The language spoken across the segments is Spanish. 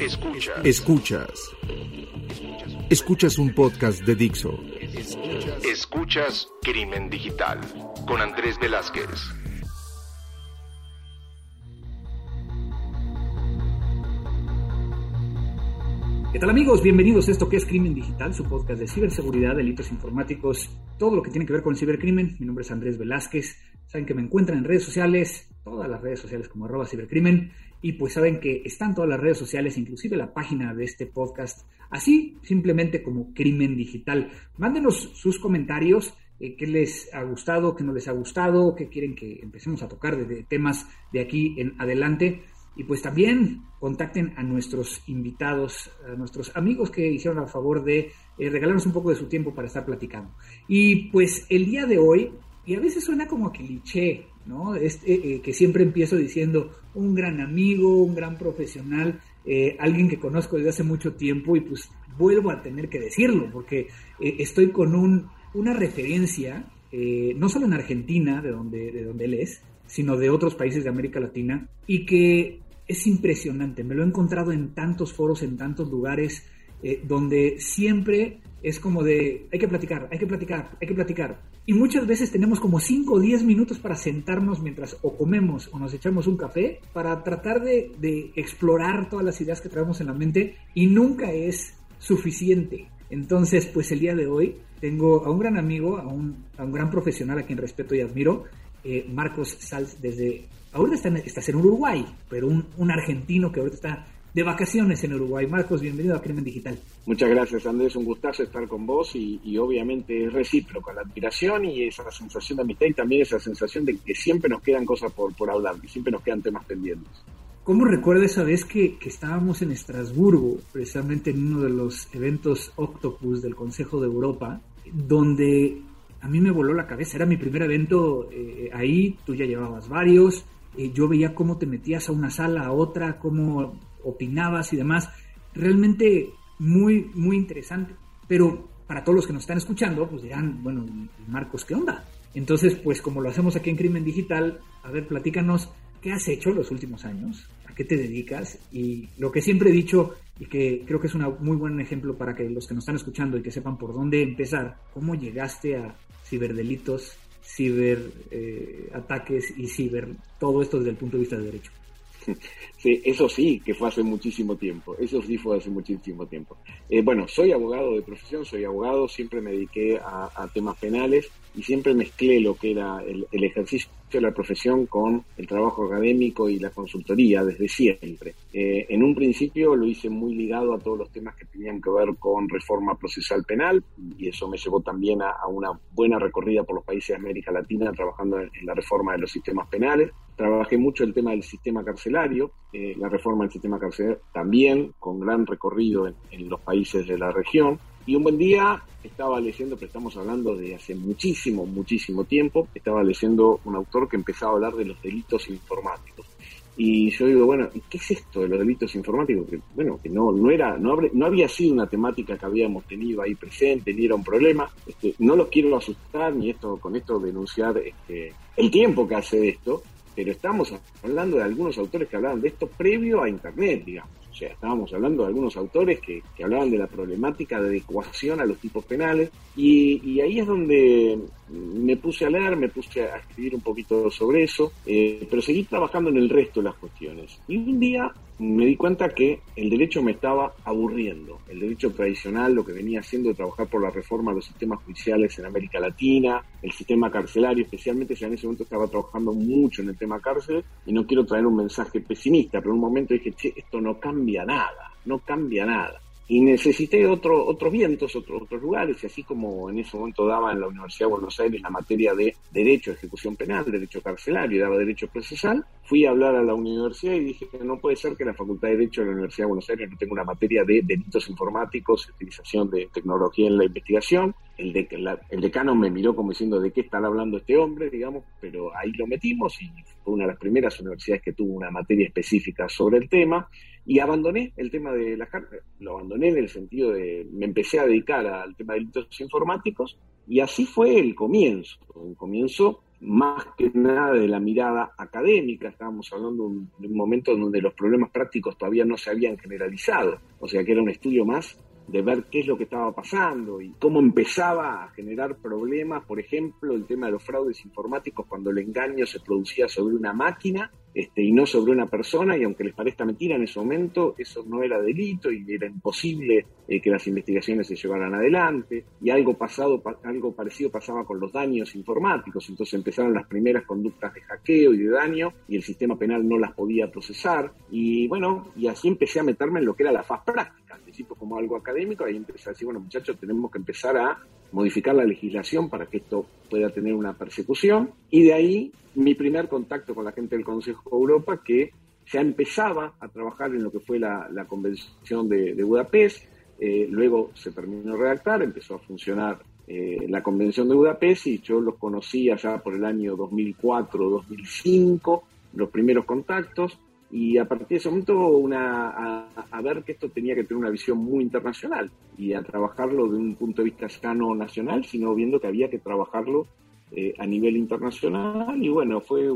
Escuchas. Escuchas. Escuchas un podcast de Dixo. Escuchas Crimen Digital con Andrés Velázquez. ¿Qué tal amigos? Bienvenidos a esto que es Crimen Digital, su podcast de ciberseguridad, delitos informáticos, todo lo que tiene que ver con el cibercrimen. Mi nombre es Andrés Velázquez. Saben que me encuentran en redes sociales, todas las redes sociales como arroba cibercrimen. Y pues saben que están todas las redes sociales, inclusive la página de este podcast, así simplemente como Crimen Digital. Mándenos sus comentarios, eh, qué les ha gustado, qué no les ha gustado, qué quieren que empecemos a tocar de temas de aquí en adelante. Y pues también contacten a nuestros invitados, a nuestros amigos que hicieron el favor de eh, regalarnos un poco de su tiempo para estar platicando. Y pues el día de hoy, y a veces suena como cliché, ¿no? Este, que siempre empiezo diciendo un gran amigo, un gran profesional, eh, alguien que conozco desde hace mucho tiempo y pues vuelvo a tener que decirlo porque estoy con un, una referencia, no solo en Argentina, de donde, de donde él es, sino de otros países de América Latina, y que es impresionante. Me lo he encontrado en tantos foros, en tantos lugares, eh, donde siempre es como de, hay que platicar, hay que platicar, hay que platicar. Y muchas veces tenemos como 5 o 10 minutos para sentarnos mientras o comemos o nos echamos un café para tratar de, de explorar todas las ideas que traemos en la mente y nunca es suficiente. Entonces, pues el día de hoy tengo a un gran amigo, a un, a un gran profesional a quien respeto y admiro, eh, Marcos Salz desde... Ahorita está en, estás en Uruguay, pero un, un, argentino que ahorita está de vacaciones en Uruguay. Marcos, bienvenido a Crimen Digital. Muchas gracias, Andrés. Un gustazo estar con vos y, y obviamente es recíproco la admiración y esa sensación de amistad y también esa sensación de que siempre nos quedan cosas por, por hablar, que siempre nos quedan temas pendientes. ¿Cómo recuerda esa vez que, que, estábamos en Estrasburgo, precisamente en uno de los eventos Octopus del Consejo de Europa, donde a mí me voló la cabeza. Era mi primer evento eh, ahí, tú ya llevabas varios. Eh, yo veía cómo te metías a una sala, a otra, cómo opinabas y demás. Realmente muy, muy interesante. Pero para todos los que nos están escuchando, pues dirán, bueno, Marcos, ¿qué onda? Entonces, pues como lo hacemos aquí en Crimen Digital, a ver, platícanos, ¿qué has hecho los últimos años? ¿A qué te dedicas? Y lo que siempre he dicho y que creo que es un muy buen ejemplo para que los que nos están escuchando y que sepan por dónde empezar, cómo llegaste a ciberdelitos, ciberataques eh, y ciber, todo esto desde el punto de vista de derecho. Sí, eso sí, que fue hace muchísimo tiempo, eso sí fue hace muchísimo tiempo. Eh, bueno, soy abogado de profesión, soy abogado, siempre me dediqué a, temas penales y siempre mezclé lo que era el, ejercicio de la profesión con el trabajo académico y la consultoría desde siempre. Eh, en un principio lo hice muy ligado a todos los temas que tenían que ver con reforma procesal penal y eso me llevó también a, una buena recorrida por los países de América Latina trabajando en la reforma de los sistemas penales. Trabajé mucho el tema del sistema carcelario, eh, la reforma del sistema carcelario también, con gran recorrido en, los países de la región. Y un buen día estaba leyendo, pero estamos hablando de hace muchísimo, muchísimo tiempo, estaba leyendo un autor que empezaba a hablar de los delitos informáticos. Y yo digo, bueno, ¿qué es esto de los delitos informáticos? Bueno, que no, no era, no, no había sido una temática que habíamos tenido ahí presente, ni era un problema. Este, no los quiero asustar, ni esto, con esto denunciar este, el tiempo que hace esto, pero estamos hablando de algunos autores que hablaban de esto previo a Internet, digamos. O sea, estábamos hablando de algunos autores que, hablaban de la problemática de adecuación a los tipos penales y, ahí es donde me puse a leer, me puse a escribir un poquito sobre eso, eh, pero seguí trabajando en el resto de las cuestiones. Y un día me di cuenta que el derecho me estaba aburriendo. El derecho tradicional, lo que venía haciendo trabajar por la reforma de los sistemas judiciales en América Latina, el sistema carcelario, especialmente si en ese momento estaba trabajando mucho en el tema cárcel, y no quiero traer un mensaje pesimista, pero en un momento dije, che, esto no cambia nada, no cambia nada. Y necesité otro, otros vientos, otros lugares, y así como en ese momento daba en la Universidad de Buenos Aires la materia de Derecho, Ejecución Penal, Derecho Carcelario y daba Derecho Procesal, fui a hablar a la universidad y dije que no puede ser que la Facultad de Derecho de la Universidad de Buenos Aires no tenga una materia de delitos informáticos, utilización de tecnología en la investigación. El, de, el decano me miró como diciendo de qué está hablando este hombre, digamos, pero ahí lo metimos y fue una de las primeras universidades que tuvo una materia específica sobre el tema. Y abandoné el tema de las cartas, lo abandoné en el sentido de, me empecé a dedicar al tema de delitos informáticos y así fue el comienzo, un comienzo más que nada de la mirada académica, estábamos hablando de un momento donde los problemas prácticos todavía no se habían generalizado, o sea que era un estudio más de ver qué es lo que estaba pasando y cómo empezaba a generar problemas, por ejemplo, el tema de los fraudes informáticos cuando el engaño se producía sobre una máquina este, y no sobre una persona, y aunque les parezca mentira en ese momento, eso no era delito y era imposible eh, que las investigaciones se llevaran adelante, y algo, pasado, algo parecido pasaba con los daños informáticos, entonces empezaron las primeras conductas de hackeo y de daño, y el sistema penal no las podía procesar, y bueno, y así empecé a meterme en lo que era la faz práctica, al principio como algo académico, ahí empecé a decir, bueno muchachos, tenemos que empezar a modificar la legislación para que esto pueda tener una persecución. Y de ahí mi primer contacto con la gente del Consejo de Europa, que ya empezaba a trabajar en lo que fue la, Convención de, Budapest, eh, luego se terminó de redactar, empezó a funcionar eh, la Convención de Budapest y yo los conocí allá por el año 2004-2005, los primeros contactos, y a partir de ese momento una, a, ver que esto tenía que tener una visión muy internacional y a trabajarlo de un punto de vista ya no nacional, sino viendo que había que trabajarlo eh, a nivel internacional. Y bueno, fue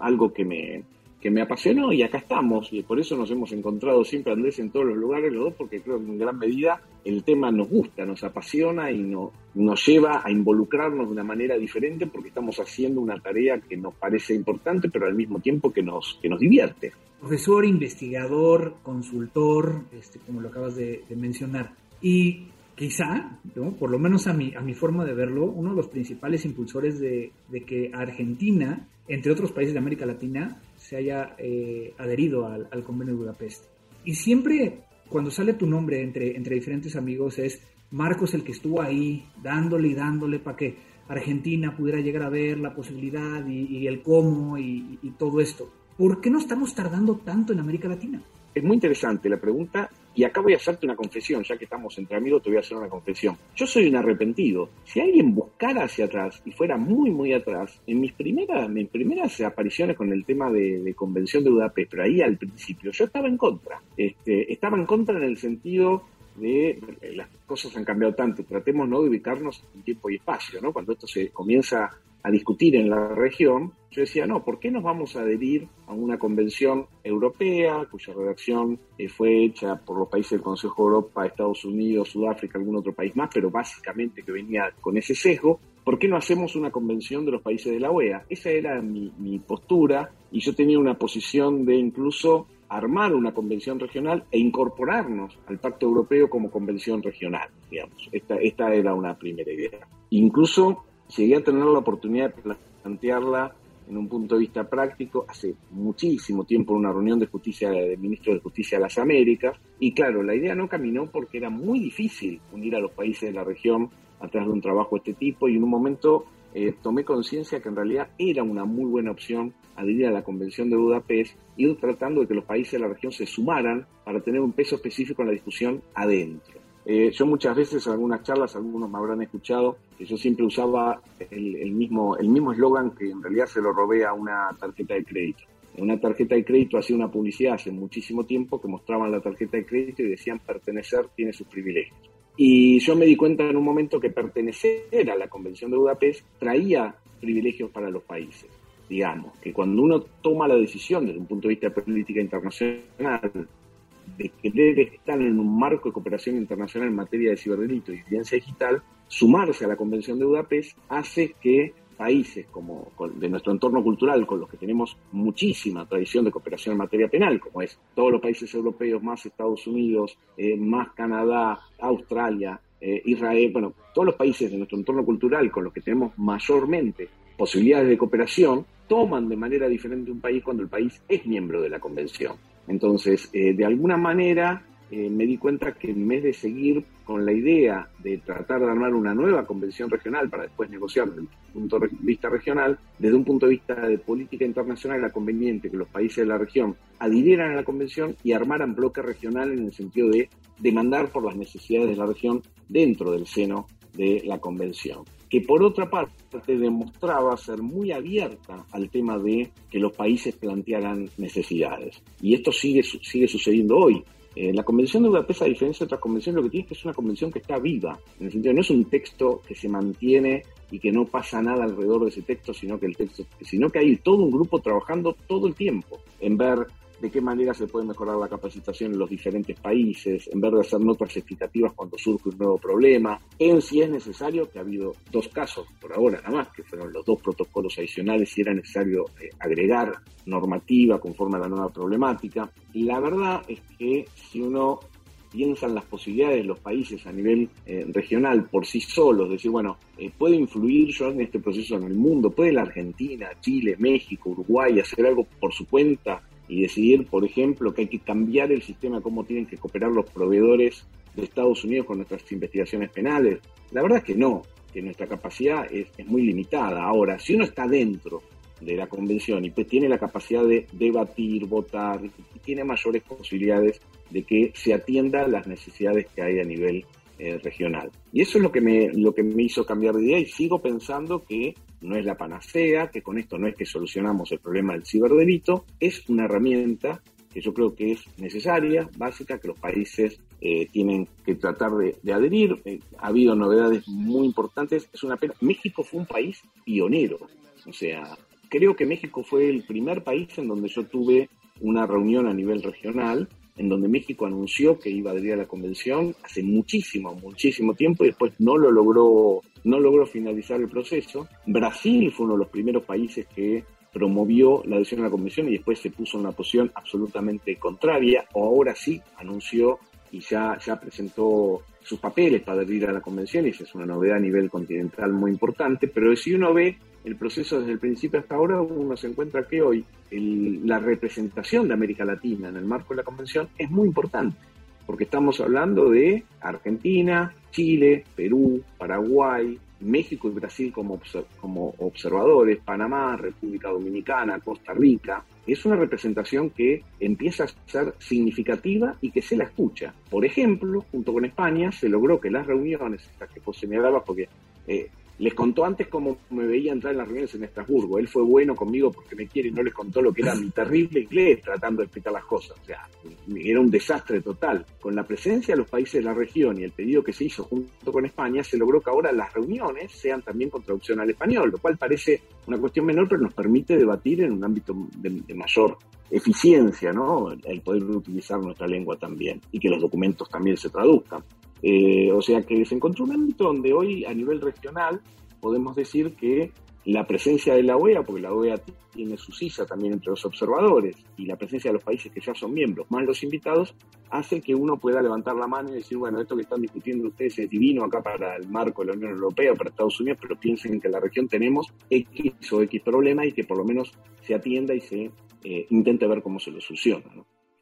algo que me, que me apasionó y acá estamos y por eso nos hemos encontrado siempre Andrés en todos los lugares los dos porque creo que en gran medida el tema nos gusta, nos apasiona y no, nos lleva a involucrarnos de una manera diferente porque estamos haciendo una tarea que nos parece importante pero al mismo tiempo que nos, que nos divierte. Profesor, investigador, consultor, este, como lo acabas de, mencionar. Y quizá, por lo menos a mi, a mi forma de verlo, uno de los principales impulsores de que Argentina, entre otros países de América Latina, se haya eh, adherido al, convenio de Budapest. Y siempre cuando sale tu nombre entre, entre diferentes amigos es Marcos el que estuvo ahí dándole y dándole para que Argentina pudiera llegar a ver la posibilidad y, el cómo y, y todo esto. ¿Por qué no estamos tardando tanto en América Latina? Es muy interesante la pregunta y acá voy a hacerte una confesión, ya que estamos entre amigos, te voy a hacer una confesión. Yo soy un arrepentido. Si alguien buscara hacia atrás y fuera muy, muy atrás, en mis primeras, mis primeras apariciones con el tema de, Convención de Budapest, pero ahí al principio, yo estaba en contra. Este, estaba en contra en el sentido de las cosas han cambiado tanto, tratemos ¿no? de ubicarnos en tiempo y espacio, ¿no? Cuando esto se comienza a discutir en la región, yo decía, no, ¿por qué nos vamos a adherir a una convención europea cuya redacción eh, fue hecha por los países del Consejo de Europa, Estados Unidos, Sudáfrica, algún otro país más, pero básicamente que venía con ese sesgo? ¿Por qué no hacemos una convención de los países de la OEA? Esa era mi, mi postura y yo tenía una posición de incluso armar una convención regional e incorporarnos al Pacto Europeo como convención regional, digamos. Esta, esta era una primera idea. Incluso llegué a tener la oportunidad de plantearla en un punto de vista práctico hace muchísimo tiempo en una reunión de justicia de ministros de justicia de las Américas y claro la idea no caminó porque era muy difícil unir a los países de la región a través de un trabajo de este tipo y en un momento eh, tomé conciencia que en realidad era una muy buena opción adherir a la Convención de Budapest ir tratando de que los países de la región se sumaran para tener un peso específico en la discusión adentro. Eh, yo muchas veces en algunas charlas, algunos me habrán escuchado, que yo siempre usaba el, mismo el mismo eslogan que en realidad se lo robé a una tarjeta de crédito. Una tarjeta de crédito hacía una publicidad hace muchísimo tiempo que mostraban la tarjeta de crédito y decían pertenecer tiene sus privilegios. Y yo me di cuenta en un momento que pertenecer a la Convención de Budapest traía privilegios para los países. Digamos, que cuando uno toma la decisión desde un punto de vista de política internacional de querer estar en un marco de cooperación internacional en materia de ciberdelito y evidencia digital, sumarse a la Convención de Budapest hace que países como de nuestro entorno cultural, con los que tenemos muchísima tradición de cooperación en materia penal, como es todos los países europeos, más Estados Unidos, eh, más Canadá, Australia, eh, Israel, bueno, todos los países de nuestro entorno cultural con los que tenemos mayormente posibilidades de cooperación, toman de manera diferente un país cuando el país es miembro de la convención. Entonces, eh, de alguna manera, eh, me di cuenta que en vez de seguir con la idea de tratar de armar una nueva convención regional para después negociar desde un punto de vista regional, desde un punto de vista de política internacional era conveniente que los países de la región adhirieran a la convención y armaran bloque regional en el sentido de demandar por las necesidades de la región dentro del seno de la convención que por otra parte demostraba ser muy abierta al tema de que los países plantearan necesidades. Y esto sigue, sigue sucediendo hoy. Eh, la Convención de Budapest, a diferencia de otras convenciones, lo que tiene es que es una convención que está viva, en el sentido no es un texto que se mantiene y que no pasa nada alrededor de ese texto, sino que el texto, sino que hay todo un grupo trabajando todo el tiempo en ver de qué manera se puede mejorar la capacitación en los diferentes países, en vez de hacer notas explicativas cuando surge un nuevo problema. En si es necesario, que ha habido dos casos por ahora nada más, que fueron los dos protocolos adicionales, si era necesario eh, agregar normativa conforme a la nueva problemática. La verdad es que si uno piensa en las posibilidades de los países a nivel eh, regional por sí solos, decir, bueno, eh, ¿puedo influir yo en este proceso en el mundo? ¿Puede la Argentina, Chile, México, Uruguay hacer algo por su cuenta y decidir, por ejemplo, que hay que cambiar el sistema, cómo tienen que cooperar los proveedores de Estados Unidos con nuestras investigaciones penales. La verdad es que no, que nuestra capacidad es, muy limitada. Ahora, si uno está dentro de la convención y pues tiene la capacidad de debatir, votar, y tiene mayores posibilidades de que se atienda las necesidades que hay a nivel eh, regional. Y eso es lo que, me, lo que me hizo cambiar de idea y sigo pensando que no es la panacea, que con esto no es que solucionamos el problema del ciberdelito, es una herramienta que yo creo que es necesaria, básica, que los países eh, tienen que tratar de, adherir. Eh, ha habido novedades muy importantes, es una pena. México fue un país pionero, o sea, creo que México fue el primer país en donde yo tuve una reunión a nivel regional en donde México anunció que iba a adherir a la convención hace muchísimo, muchísimo tiempo y después no lo logró, no logró finalizar el proceso. Brasil fue uno de los primeros países que promovió la adhesión a la convención y después se puso en una posición absolutamente contraria, o ahora sí anunció y ya, ya presentó sus papeles para adherir a la convención, y esa es una novedad a nivel continental muy importante, pero si uno ve el proceso desde el principio hasta ahora, uno se encuentra que hoy la representación de América Latina en el marco de la convención es muy importante, porque estamos hablando de Argentina, Chile, Perú, Paraguay, México y Brasil como, como observadores, Panamá, República Dominicana, Costa Rica. Es una representación que empieza a ser significativa y que se la escucha. Por ejemplo, junto con España se logró que las reuniones, estas que vos señalabas, porque eh, les contó antes cómo me veía entrar en las reuniones en Estrasburgo. Él fue bueno conmigo porque me quiere y no les contó lo que era mi terrible inglés tratando de explicar las cosas. O sea, era un desastre total. Con la presencia de los países de la región y el pedido que se hizo junto con España, se logró que ahora las reuniones sean también con traducción al español, lo cual parece una cuestión menor, pero nos permite debatir en un ámbito de, mayor eficiencia, ¿no? El poder utilizar nuestra lengua también y que los documentos también se traduzcan. Eh, o sea que se encontró un ámbito donde hoy a nivel regional podemos decir que la presencia de la OEA, porque la OEA tiene su sisa también entre los observadores, y la presencia de los países que ya son miembros, más los invitados, hace que uno pueda levantar la mano y decir, bueno, esto que están discutiendo ustedes es divino acá para el marco de la Unión Europea para Estados Unidos, pero piensen que en la región tenemos X o X problema y que por lo menos se atienda y se eh, intente ver cómo se lo soluciona.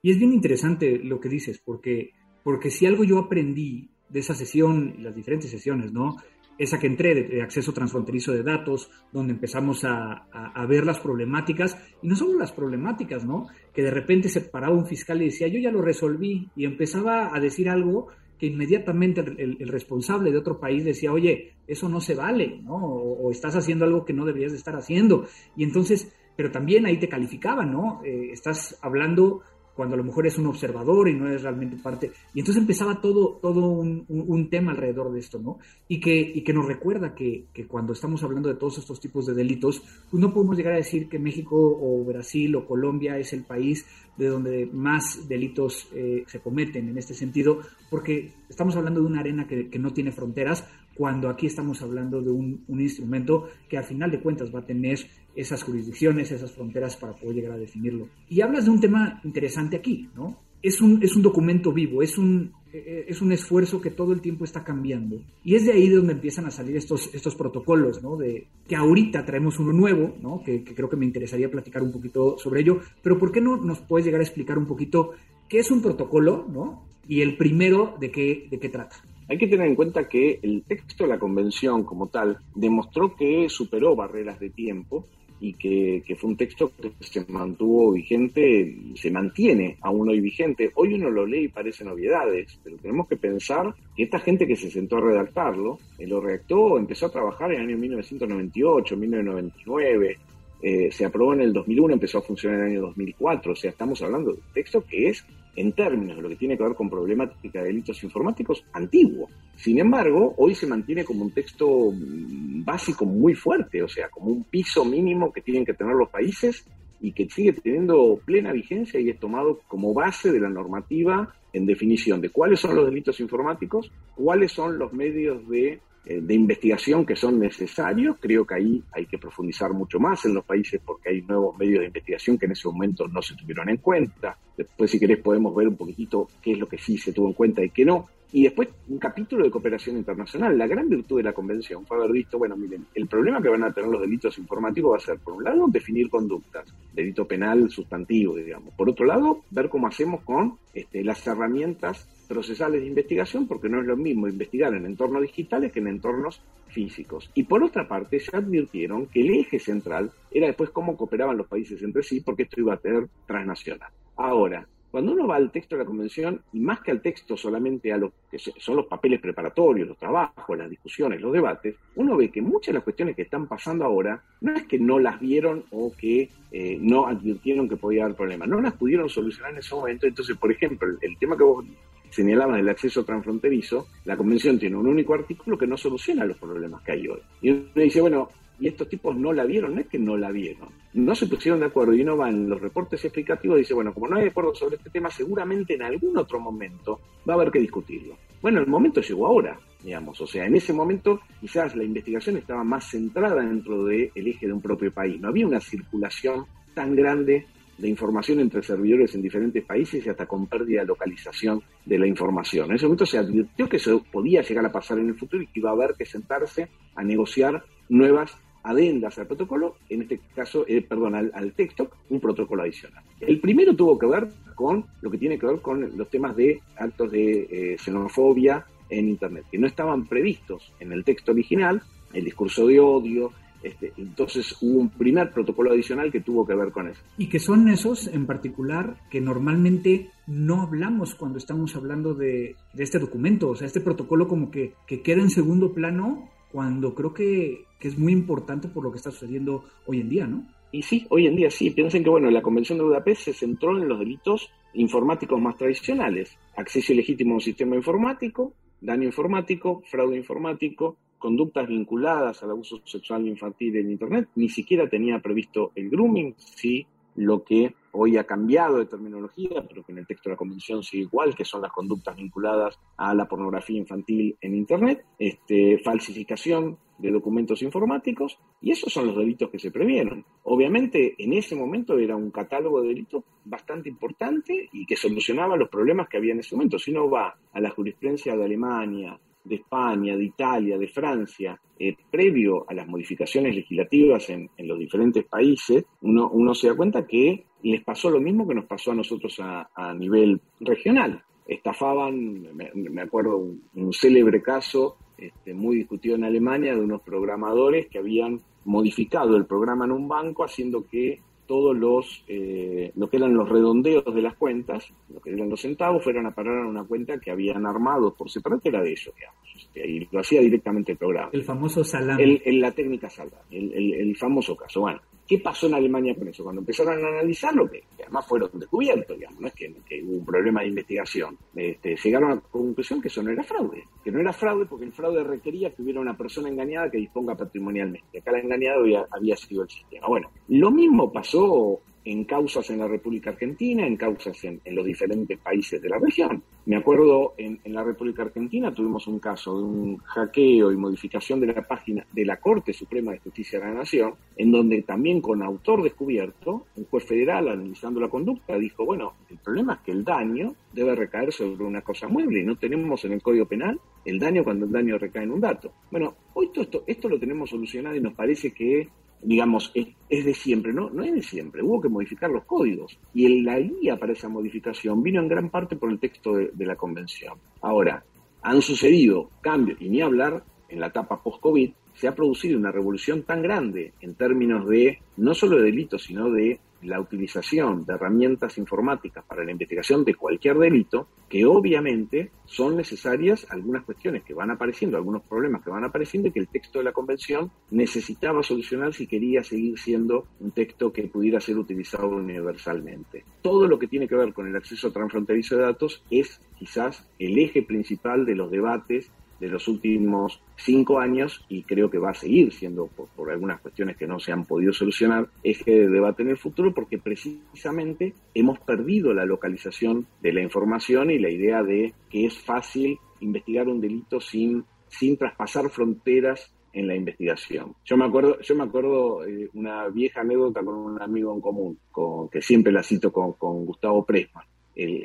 Y es bien interesante lo que dices, porque, porque si algo yo aprendí de esa sesión, las diferentes sesiones, ¿no? Esa que entré de, acceso transfronterizo de datos, donde empezamos a, ver las problemáticas, y no solo las problemáticas, ¿no? Que de repente se paraba un fiscal y decía, yo ya lo resolví, y empezaba a decir algo que inmediatamente el, responsable de otro país decía, oye, eso no se vale, ¿no? O, estás haciendo algo que no deberías de estar haciendo. Y entonces, pero también ahí te calificaban, ¿no? Eh, estás hablando cuando a lo mejor es un observador y no es realmente parte. Y entonces empezaba todo, todo un, tema alrededor de esto, ¿no? Y que, y que nos recuerda que, que, cuando estamos hablando de todos estos tipos de delitos, pues no podemos llegar a decir que México o Brasil o Colombia es el país de donde más delitos eh, se cometen en este sentido, porque estamos hablando de una arena que, que no tiene fronteras, cuando aquí estamos hablando de un, un, instrumento que al final de cuentas va a tener esas jurisdicciones, esas fronteras para poder llegar a definirlo. Y hablas de un tema interesante aquí, ¿no? Es un, es un documento vivo, es un, eh, es un esfuerzo que todo el tiempo está cambiando. Y es de ahí de donde empiezan a salir estos, estos protocolos, ¿no? De que ahorita traemos uno nuevo, ¿no? Que, que creo que me interesaría platicar un poquito sobre ello. Pero ¿por qué no nos puedes llegar a explicar un poquito qué es un protocolo, ¿no? y el primero de qué, de qué trata. Hay que tener en cuenta que el texto de la convención como tal demostró que superó barreras de tiempo y que, fue un texto que se mantuvo vigente, se mantiene aún hoy vigente. Hoy uno lo lee y parece novedades, pero tenemos que pensar que esta gente que se sentó a redactarlo, eh, lo redactó, empezó a trabajar en el año 1998, 1999, eh, se aprobó en el 2001, empezó a funcionar en el año 2004, o sea, estamos hablando de un texto que es, en términos de lo que tiene que ver con problemática de delitos informáticos, antiguo. Sin embargo, hoy se mantiene como un texto mm, básico muy fuerte, o sea, como un piso mínimo que tienen que tener los países y que sigue teniendo plena vigencia y es tomado como base de la normativa en definición de cuáles son los delitos informáticos, cuáles son los medios de de investigación que son necesarios. Creo que ahí hay que profundizar mucho más en los países porque hay nuevos medios de investigación que en ese momento no se tuvieron en cuenta. Después, si querés, podemos ver un poquitito qué es lo que sí se tuvo en cuenta y qué no. Y después un capítulo de cooperación internacional. La gran virtud de la convención fue haber visto, bueno, miren, el problema que van a tener los delitos informáticos va a ser, por un lado, definir conductas, delito penal sustantivo, digamos. Por otro lado, ver cómo hacemos con este, las herramientas procesales de investigación, porque no es lo mismo investigar en entornos digitales que en entornos físicos. Y por otra parte, se advirtieron que el eje central era después cómo cooperaban los países entre sí, porque esto iba a ser transnacional. Ahora, cuando uno va al texto de la convención, y más que al texto solamente a lo que son los papeles preparatorios, los trabajos, las discusiones, los debates, uno ve que muchas de las cuestiones que están pasando ahora no es que no las vieron o que eh, no advirtieron que podía haber problemas, no las pudieron solucionar en ese momento. Entonces, por ejemplo, el, tema que vos señalabas del acceso transfronterizo, la convención tiene un único artículo que no soluciona los problemas que hay hoy. Y uno dice, bueno, y estos tipos no la vieron, no es que no la vieron, no se pusieron de acuerdo y uno va en los reportes explicativos y dice, bueno, como no hay acuerdo sobre este tema, seguramente en algún otro momento va a haber que discutirlo. Bueno, el momento llegó ahora, digamos, o sea, en ese momento quizás la investigación estaba más centrada dentro del eje de un propio país, no había una circulación tan grande de información entre servidores en diferentes países y hasta con pérdida de localización de la información. En ese momento se advirtió que eso podía llegar a pasar en el futuro y que iba a haber que sentarse a negociar nuevas adendas al protocolo, en este caso, eh, perdón, al, texto, un protocolo adicional. El primero tuvo que ver con lo que tiene que ver con los temas de actos de eh, xenofobia en Internet, que no estaban previstos en el texto original, el discurso de odio, este, entonces hubo un primer protocolo adicional que tuvo que ver con eso. Y que son esos en particular que normalmente no hablamos cuando estamos hablando de, este documento, o sea, este protocolo como que, que queda en segundo plano cuando creo que, es muy importante por lo que está sucediendo hoy en día, ¿no? Y sí, hoy en día sí. Piensen que, bueno, la Convención de Budapest se centró en los delitos informáticos más tradicionales. Acceso ilegítimo a un sistema informático, daño informático, fraude informático, conductas vinculadas al abuso sexual infantil en Internet. Ni siquiera tenía previsto el grooming, sí lo que hoy ha cambiado de terminología, pero que en el texto de la Convención sigue igual, que son las conductas vinculadas a la pornografía infantil en Internet, este, falsificación de documentos informáticos, y esos son los delitos que se previeron. Obviamente, en ese momento era un catálogo de delitos bastante importante y que solucionaba los problemas que había en ese momento. Si uno va a la jurisprudencia de Alemania, de España, de Italia, de Francia, eh, previo a las modificaciones legislativas en, los diferentes países, uno, uno, se da cuenta que les pasó lo mismo que nos pasó a nosotros a, nivel regional. Estafaban, me, acuerdo, un, célebre caso este, muy discutido en Alemania de unos programadores que habían modificado el programa en un banco haciendo que todos los, eh, lo que eran los redondeos de las cuentas, lo que eran los centavos, fueran a parar a una cuenta que habían armado por separado, que era de ellos, digamos. Este, y lo hacía directamente el programa. El famoso salami. El, la técnica salami, el, el, famoso caso. Bueno, ¿Qué pasó en Alemania con eso? Cuando empezaron a analizarlo, que, además fueron descubiertos, digamos, no es que, hubo un problema de investigación, este, llegaron a la conclusión que eso no era fraude, que no era fraude porque el fraude requería que hubiera una persona engañada que disponga patrimonialmente. Acá la engañada había, había sido el sistema. Bueno, lo mismo pasó en causas en la República Argentina, en causas en, los diferentes países de la región. Me acuerdo en, la República Argentina tuvimos un caso de un hackeo y modificación de la página de la Corte Suprema de Justicia de la Nación, en donde también con autor descubierto, un juez federal analizando la conducta dijo, bueno, el problema es que el daño debe recaer sobre una cosa mueble y no tenemos en el Código Penal el daño cuando el daño recae en un dato. Bueno, hoy todo esto, esto lo tenemos solucionado y nos parece que digamos, es, de siempre, ¿no? No es de siempre, hubo que modificar los códigos. Y la guía para esa modificación vino en gran parte por el texto de, de la convención. Ahora, han sucedido cambios, y ni hablar en la etapa post-COVID, se ha producido una revolución tan grande en términos de no solo de delitos, sino de la utilización de herramientas informáticas para la investigación de cualquier delito, que obviamente son necesarias algunas cuestiones que van apareciendo, algunos problemas que van apareciendo y que el texto de la convención necesitaba solucionar si quería seguir siendo un texto que pudiera ser utilizado universalmente. Todo lo que tiene que ver con el acceso transfronterizo de datos es quizás el eje principal de los debates de los últimos cinco años y creo que va a seguir siendo, por, algunas cuestiones que no se han podido solucionar, eje de debate en el futuro porque precisamente hemos perdido la localización de la información y la idea de que es fácil investigar un delito sin, sin traspasar fronteras en la investigación. Yo me acuerdo, yo me acuerdo eh, una vieja anécdota con un amigo en común, con, que siempre la cito con, con Gustavo Presma.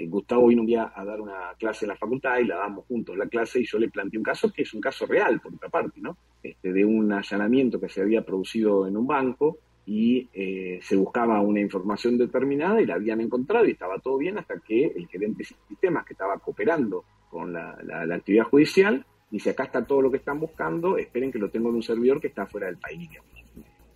Gustavo vino un día a dar una clase en la facultad y la damos juntos la clase y yo le planteé un caso que es un caso real, por otra parte, ¿no? Este, de un allanamiento que se había producido en un banco y eh, se buscaba una información determinada y la habían encontrado y estaba todo bien hasta que el gerente de sistemas que estaba cooperando con la, la, actividad judicial dice acá está todo lo que están buscando, esperen que lo tengo en un servidor que está fuera del país.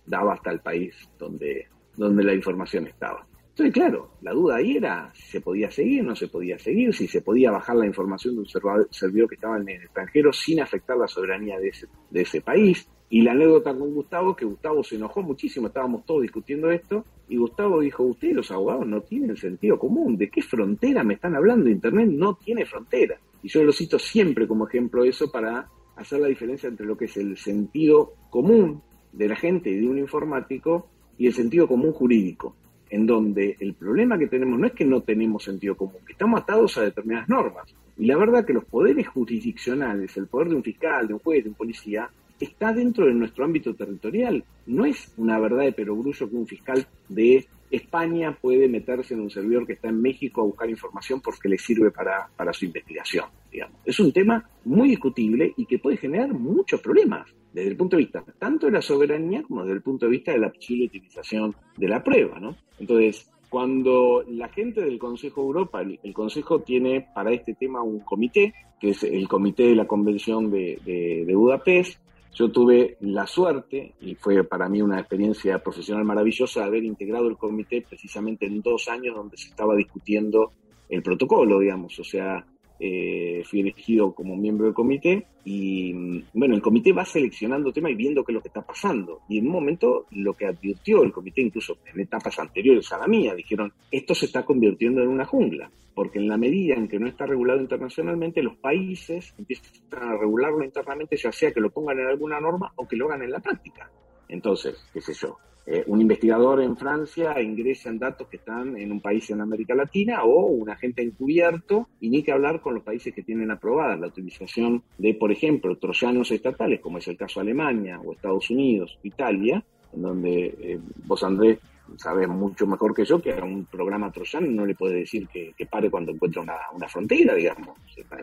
Daba hasta el país donde, donde la información estaba. Entonces, claro, la duda ahí era si se podía seguir, no se podía seguir, si se podía bajar la información de un servidor que estaba en el extranjero sin afectar la soberanía de ese, de ese país. Y la anécdota con Gustavo, que Gustavo se enojó muchísimo, estábamos todos discutiendo esto, y Gustavo dijo, ustedes los abogados no tienen sentido común, ¿de qué frontera me están hablando? Internet no tiene frontera. Y yo lo cito siempre como ejemplo eso para hacer la diferencia entre lo que es el sentido común de la gente y de un informático y el sentido común jurídico en donde el problema que tenemos no es que no tenemos sentido común, que estamos atados a determinadas normas. Y la verdad que los poderes jurisdiccionales, el poder de un fiscal, de un juez, de un policía, está dentro de nuestro ámbito territorial. No es una verdad de perogrullo que un fiscal de España puede meterse en un servidor que está en México a buscar información porque le sirve para, para su investigación. Digamos. Es un tema muy discutible y que puede generar muchos problemas desde el punto de vista tanto de la soberanía como desde el punto de vista de la posible utilización de la prueba. ¿no? Entonces, cuando la gente del Consejo de Europa, el, Consejo tiene para este tema un comité, que es el comité de la Convención de, de, Budapest, yo tuve la suerte, y fue para mí una experiencia profesional maravillosa, haber integrado el comité precisamente en dos años donde se estaba discutiendo el protocolo, digamos, o sea, eh, fui elegido como miembro del comité y mm, bueno, el comité va seleccionando temas y viendo qué es lo que está pasando. Y en un momento lo que advirtió el comité, incluso en etapas anteriores a la mía, dijeron, esto se está convirtiendo en una jungla, porque en la medida en que no está regulado internacionalmente, los países empiezan a regularlo internamente, ya sea que lo pongan en alguna norma o que lo hagan en la práctica. Entonces, qué sé yo, eh, un investigador en Francia ingresa en datos que están en un país en América Latina o un agente encubierto y ni que hablar con los países que tienen aprobada la utilización de, por ejemplo, troyanos estatales, como es el caso de Alemania o Estados Unidos, Italia, en donde eh, vos, Andrés, sabes mucho mejor que yo que a un programa troyano no le puede decir que, pare cuando encuentra una, frontera, digamos.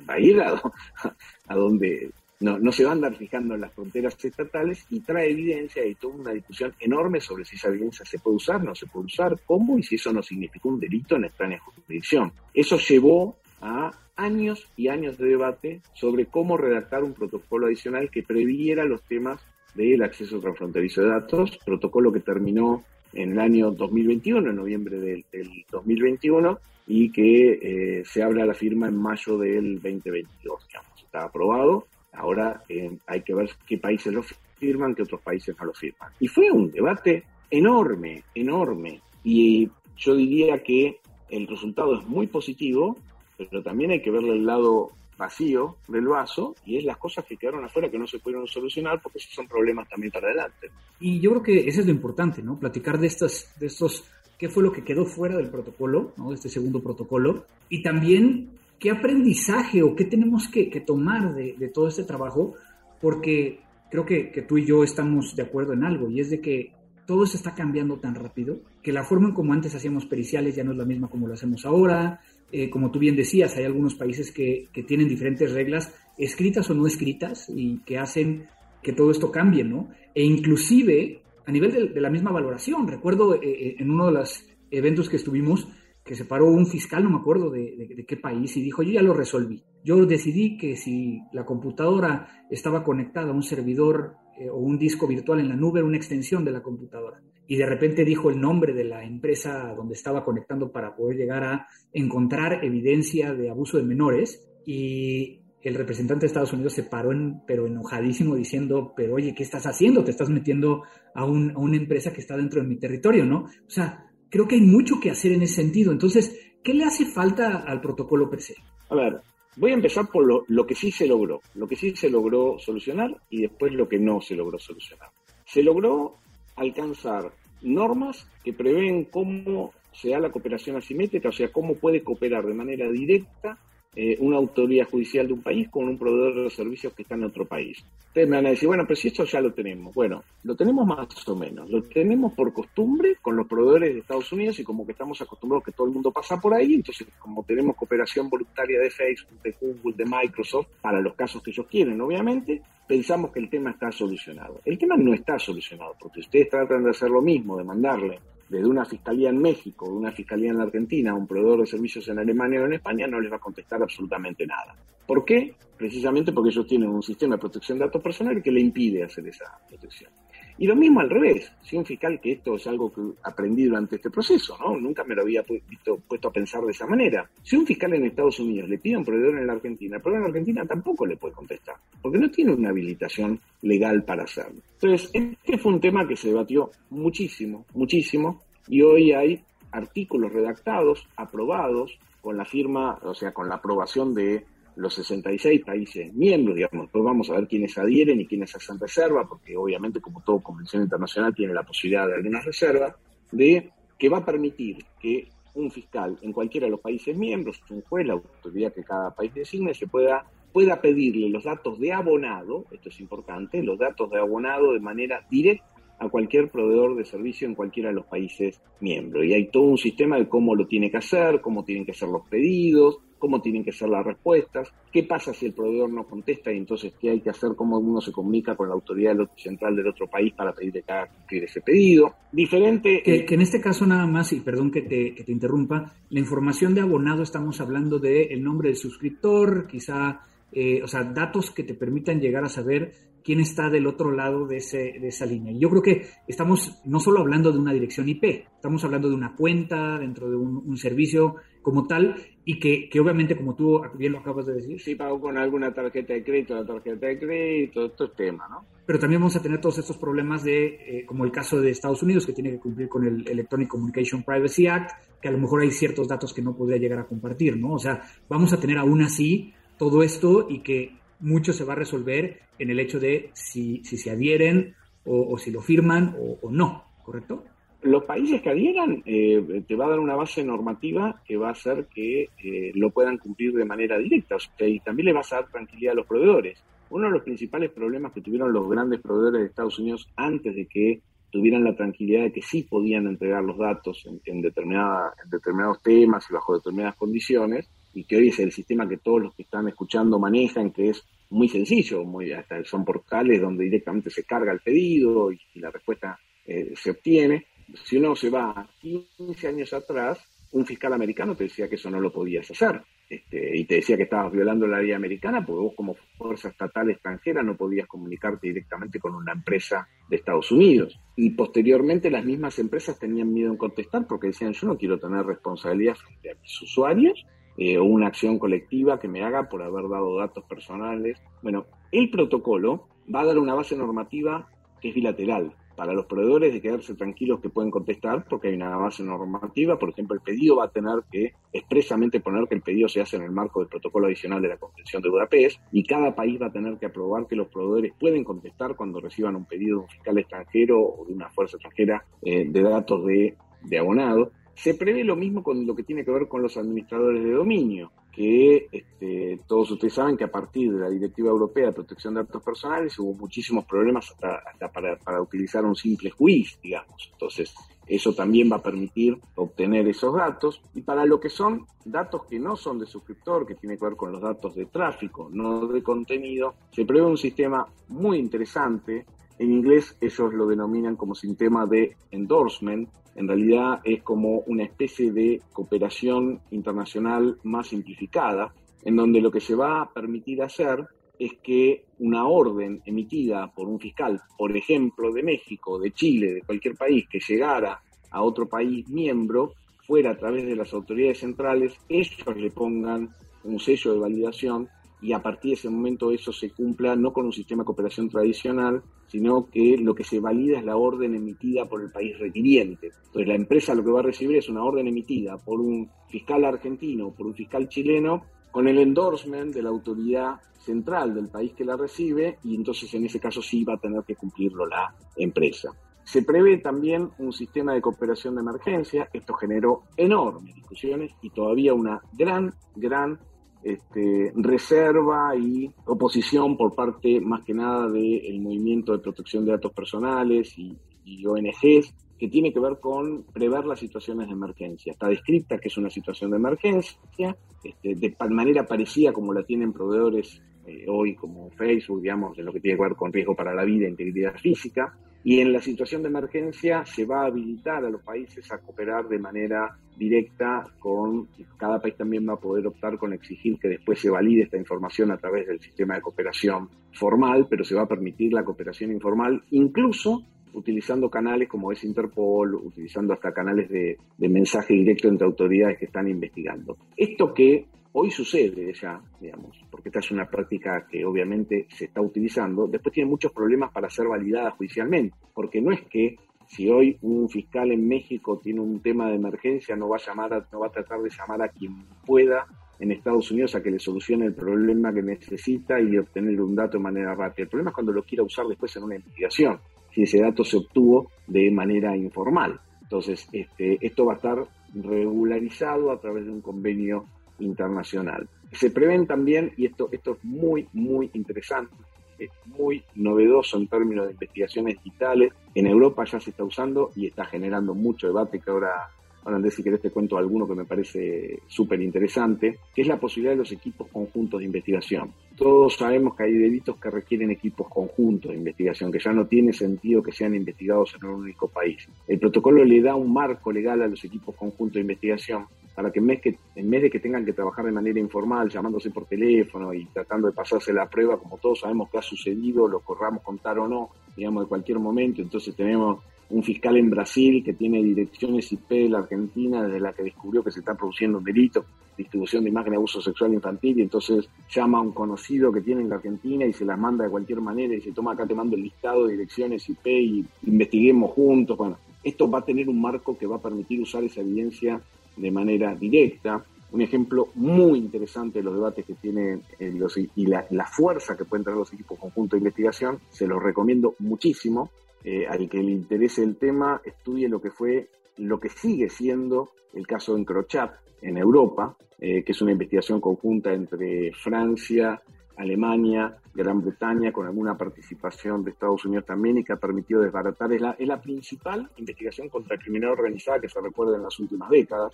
Va a ir a donde no, no se va a andar fijando en las fronteras estatales y trae evidencia y toda una discusión enorme sobre si esa evidencia se puede usar, no se puede usar, cómo y si eso no significa un delito en extraña jurisdicción. Eso llevó a años y años de debate sobre cómo redactar un protocolo adicional que previera los temas del acceso transfronterizo de datos, protocolo que terminó en el año 2021, en noviembre del, 2021, y que eh, se abre a la firma en mayo del 2022. Digamos. Está aprobado Ahora eh, hay que ver qué países lo firman, qué otros países no lo firman. Y fue un debate enorme, enorme. Y yo diría que el resultado es muy positivo, pero también hay que verle el lado vacío del vaso y es las cosas que quedaron afuera que no se pudieron solucionar porque esos son problemas también para adelante. Y yo creo que eso es lo importante, ¿no? Platicar de estos, de estos, qué fue lo que quedó fuera del protocolo, ¿no? De este segundo protocolo y también ¿qué aprendizaje o qué tenemos que, tomar de, todo este trabajo? Porque creo que, tú y yo estamos de acuerdo en algo y es de que todo se está cambiando tan rápido que la forma en como antes hacíamos periciales ya no es la misma como lo hacemos ahora. Eh, como tú bien decías, hay algunos países que, que, tienen diferentes reglas, escritas o no escritas, y que hacen que todo esto cambie, ¿no? E inclusive a nivel de, la misma valoración. Recuerdo eh, eh, en uno de los eventos que estuvimos que se paró un fiscal, no me acuerdo de, qué país, y dijo, yo ya lo resolví. Yo decidí que si la computadora estaba conectada a un servidor o un disco virtual en la nube, una extensión de la computadora y de repente dijo el nombre de la empresa donde estaba conectando para poder llegar a encontrar evidencia de abuso de menores y el representante de Estados Unidos se paró en, pero enojadísimo diciendo, pero oye, ¿qué estás haciendo? Te estás metiendo a, una empresa que está dentro de mi territorio, ¿no? O sea, creo que hay mucho que hacer en ese sentido. Entonces, ¿qué le hace falta al protocolo per se? A ver, voy a empezar por lo, lo que sí se logró, lo que sí se logró solucionar y después lo que no se logró solucionar. Se logró alcanzar normas que prevén cómo se da la cooperación asimétrica, o sea, cómo puede cooperar de manera directa eh, una autoridad judicial de un país con un proveedor de servicios que está en otro país. Ustedes me van a decir, bueno, pero si esto ya lo tenemos. Bueno, lo tenemos más o menos. Lo tenemos por costumbre con los proveedores de Estados Unidos y como que estamos acostumbrados que todo el mundo pasa por ahí, entonces como tenemos cooperación voluntaria de Facebook, de Google, de Microsoft, para los casos que ellos quieren, obviamente, pensamos que el tema está solucionado. El tema no está solucionado, porque ustedes tratan de hacer lo mismo, de mandarle desde una fiscalía en México una fiscalía en la Argentina, un proveedor de servicios en Alemania o en España, no les va a contestar absolutamente nada. ¿Por qué? Precisamente porque ellos tienen un sistema de protección de datos personales que le impide hacer esa protección. Y lo mismo al revés, si un fiscal, que esto es algo que aprendí durante este proceso, ¿no? Nunca me lo había visto, puesto a pensar de esa manera. Si un fiscal en Estados Unidos le pide a un proveedor en la Argentina, el proveedor en la Argentina tampoco le puede contestar, porque no tiene una habilitación legal para hacerlo. Entonces, este fue un tema que se debatió muchísimo, muchísimo, y hoy hay artículos redactados, aprobados, con la firma, o sea, con la aprobación de los 66 países miembros, digamos, después vamos a ver quiénes adhieren y quiénes hacen reserva, porque obviamente como todo convención internacional tiene la posibilidad de algunas reservas, de que va a permitir que un fiscal en cualquiera de los países miembros, un juez, la autoridad que cada país designe, se pueda, pueda pedirle los datos de abonado, esto es importante, los datos de abonado de manera directa a cualquier proveedor de servicio en cualquiera de los países miembros. Y hay todo un sistema de cómo lo tiene que hacer, cómo tienen que ser los pedidos, cómo tienen que ser las respuestas, qué pasa si el proveedor no contesta y entonces qué hay que hacer, cómo uno se comunica con la autoridad central del otro país para pedirle que haga cumplir ese pedido. Diferente. Que, en este caso nada más, y perdón que te, que te interrumpa, la información de abonado estamos hablando del el nombre del suscriptor, quizá eh, o sea, datos que te permitan llegar a saber quién está del otro lado de, ese, de esa línea. Y yo creo que estamos no solo hablando de una dirección IP, estamos hablando de una cuenta dentro de un, servicio como tal y que, que, obviamente, como tú bien lo acabas de decir. Sí, pago con alguna tarjeta de crédito, la tarjeta de crédito, esto es tema, ¿no? Pero también vamos a tener todos estos problemas de, eh, como el caso de Estados Unidos, que tiene que cumplir con el Electronic Communication Privacy Act, que a lo mejor hay ciertos datos que no podría llegar a compartir, ¿no? O sea, vamos a tener aún así todo esto y que mucho se va a resolver en el hecho de si, si se adhieren o, si lo firman o, no, ¿correcto? Los países que adhieran eh, te va a dar una base normativa que va a hacer que eh, lo puedan cumplir de manera directa y también le vas a dar tranquilidad a los proveedores. Uno de los principales problemas que tuvieron los grandes proveedores de Estados Unidos antes de que tuvieran la tranquilidad de que sí podían entregar los datos en, en determinados temas y bajo determinadas condiciones, y que hoy es el sistema que todos los que están escuchando manejan, que es muy sencillo, muy hasta son portales donde directamente se carga el pedido y, la respuesta eh, se obtiene. Si uno se va 15 años atrás, un fiscal americano te decía que eso no lo podías hacer. Este, y te decía que estabas violando la ley americana porque vos como fuerza estatal extranjera no podías comunicarte directamente con una empresa de Estados Unidos. Y posteriormente las mismas empresas tenían miedo en contestar porque decían yo no quiero tener responsabilidad frente a mis usuarios eh, o una acción colectiva que me haga por haber dado datos personales. Bueno, el protocolo va a dar una base normativa que es bilateral para los proveedores de quedarse tranquilos que pueden contestar porque hay una base normativa. Por ejemplo, el pedido va a tener que expresamente poner que el pedido se hace en el marco del protocolo adicional de la Convención de Budapest y cada país va a tener que aprobar que los proveedores pueden contestar cuando reciban un pedido de un fiscal extranjero o de una fuerza extranjera eh, de datos de, de abonado. Se prevé lo mismo con lo que tiene que ver con los administradores de dominio, que este, todos ustedes saben que a partir de la Directiva Europea de Protección de Datos Personales hubo muchísimos problemas hasta, para, utilizar un simple juiz, digamos. Entonces, eso también va a permitir obtener esos datos. Y para lo que son datos que no son de suscriptor, que tiene que ver con los datos de tráfico, no de contenido, se prevé un sistema muy interesante. En inglés ellos lo denominan como sistema de endorsement. En realidad es como una especie de cooperación internacional más simplificada, en donde lo que se va a permitir hacer es que una orden emitida por un fiscal, por ejemplo, de México, de Chile, de cualquier país, que llegara a otro país miembro, fuera a través de las autoridades centrales, ellos le pongan un sello de validación y a partir de ese momento eso se cumpla no con un sistema de cooperación tradicional, sino que lo que se valida es la orden emitida por el país requiriente. Entonces la empresa lo que va a recibir es una orden emitida por un fiscal argentino por un fiscal chileno con el endorsement de la autoridad central del país que la recibe y entonces en ese caso sí va a tener que cumplirlo la empresa. Se prevé también un sistema de cooperación de emergencia. Esto generó enormes discusiones y todavía una gran, gran este, reserva y oposición por parte más que nada del movimiento de protección de datos personales y, y ONGs que tiene que ver con prever las situaciones de emergencia. Está descrita que es una situación de emergencia, este, de manera parecida como la tienen proveedores eh, hoy como Facebook, digamos, en lo que tiene que ver con riesgo para la vida e integridad física. Y en la situación de emergencia se va a habilitar a los países a cooperar de manera directa con, cada país también va a poder optar con exigir que después se valide esta información a través del sistema de cooperación formal, pero se va a permitir la cooperación informal, incluso utilizando canales como es Interpol, utilizando hasta canales de, mensaje directo entre autoridades que están investigando. Esto que hoy sucede ya, digamos, porque esta es una práctica que obviamente se está utilizando, después tiene muchos problemas para ser validada judicialmente, porque no es que si hoy un fiscal en México tiene un tema de emergencia, no va a llamar, no va a tratar de llamar a quien pueda en Estados Unidos a que le solucione el problema que necesita y obtener un dato de manera rápida. El problema es cuando lo quiera usar después en una investigación si ese dato se obtuvo de manera informal. Entonces, este, esto va a estar regularizado a través de un convenio internacional. Se prevén también, y esto, esto es muy, muy interesante, es muy novedoso en términos de investigaciones digitales. En Europa ya se está usando y está generando mucho debate que ahora Ahora Andrés, si querés te cuento alguno que me parece súper interesante, que es la posibilidad de los equipos conjuntos de investigación. Todos sabemos que hay delitos que requieren equipos conjuntos de investigación, que ya no tiene sentido que sean investigados en un único país. El protocolo le da un marco legal a los equipos conjuntos de investigación para que en, vez que en vez de que tengan que trabajar de manera informal, llamándose por teléfono y tratando de pasarse la prueba, como todos sabemos que ha sucedido, lo corramos contar o no, digamos, de cualquier momento, entonces tenemos un fiscal en Brasil que tiene direcciones IP de la Argentina desde la que descubrió que se está produciendo un delito, distribución de imagen de abuso sexual infantil, y entonces llama a un conocido que tiene en la Argentina y se las manda de cualquier manera y se toma acá te mando el listado de direcciones IP y investiguemos juntos. Bueno, esto va a tener un marco que va a permitir usar esa evidencia de manera directa. Un ejemplo muy interesante de los debates que tienen eh, los, y la, la fuerza que pueden tener los equipos conjuntos de investigación, se los recomiendo muchísimo eh, al que le interese el tema estudie lo que fue, lo que sigue siendo el caso de Encrochat en Europa, eh, que es una investigación conjunta entre Francia, Alemania, Gran Bretaña, con alguna participación de Estados Unidos también y que ha permitido desbaratar. Es la, es la principal investigación contra la criminalidad organizada que se recuerda en las últimas décadas.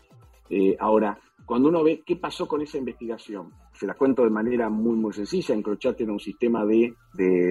Eh, ahora, cuando uno ve qué pasó con esa investigación, se la cuento de manera muy, muy sencilla. Encrochat era un sistema de,